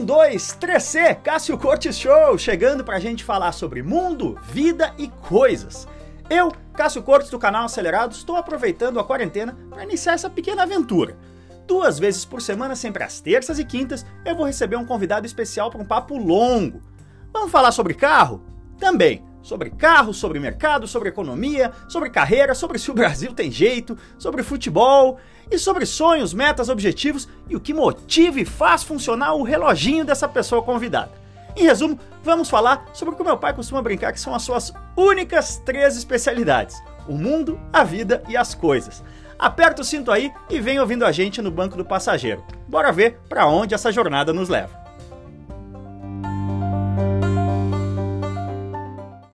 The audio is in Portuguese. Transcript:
Um, dois, 3C, Cássio Cortes Show, chegando pra gente falar sobre mundo, vida e coisas. Eu, Cássio Cortes do canal Acelerados, estou aproveitando a quarentena para iniciar essa pequena aventura. Duas vezes por semana, sempre às terças e quintas, eu vou receber um convidado especial para um papo longo. Vamos falar sobre carro? Também. Sobre carro, sobre mercado, sobre economia, sobre carreira, sobre se o Brasil tem jeito, sobre futebol e sobre sonhos, metas, objetivos e o que motiva e faz funcionar o reloginho dessa pessoa convidada. Em resumo, vamos falar sobre o que meu pai costuma brincar que são as suas únicas três especialidades: o mundo, a vida e as coisas. Aperta o cinto aí e vem ouvindo a gente no banco do passageiro. Bora ver para onde essa jornada nos leva.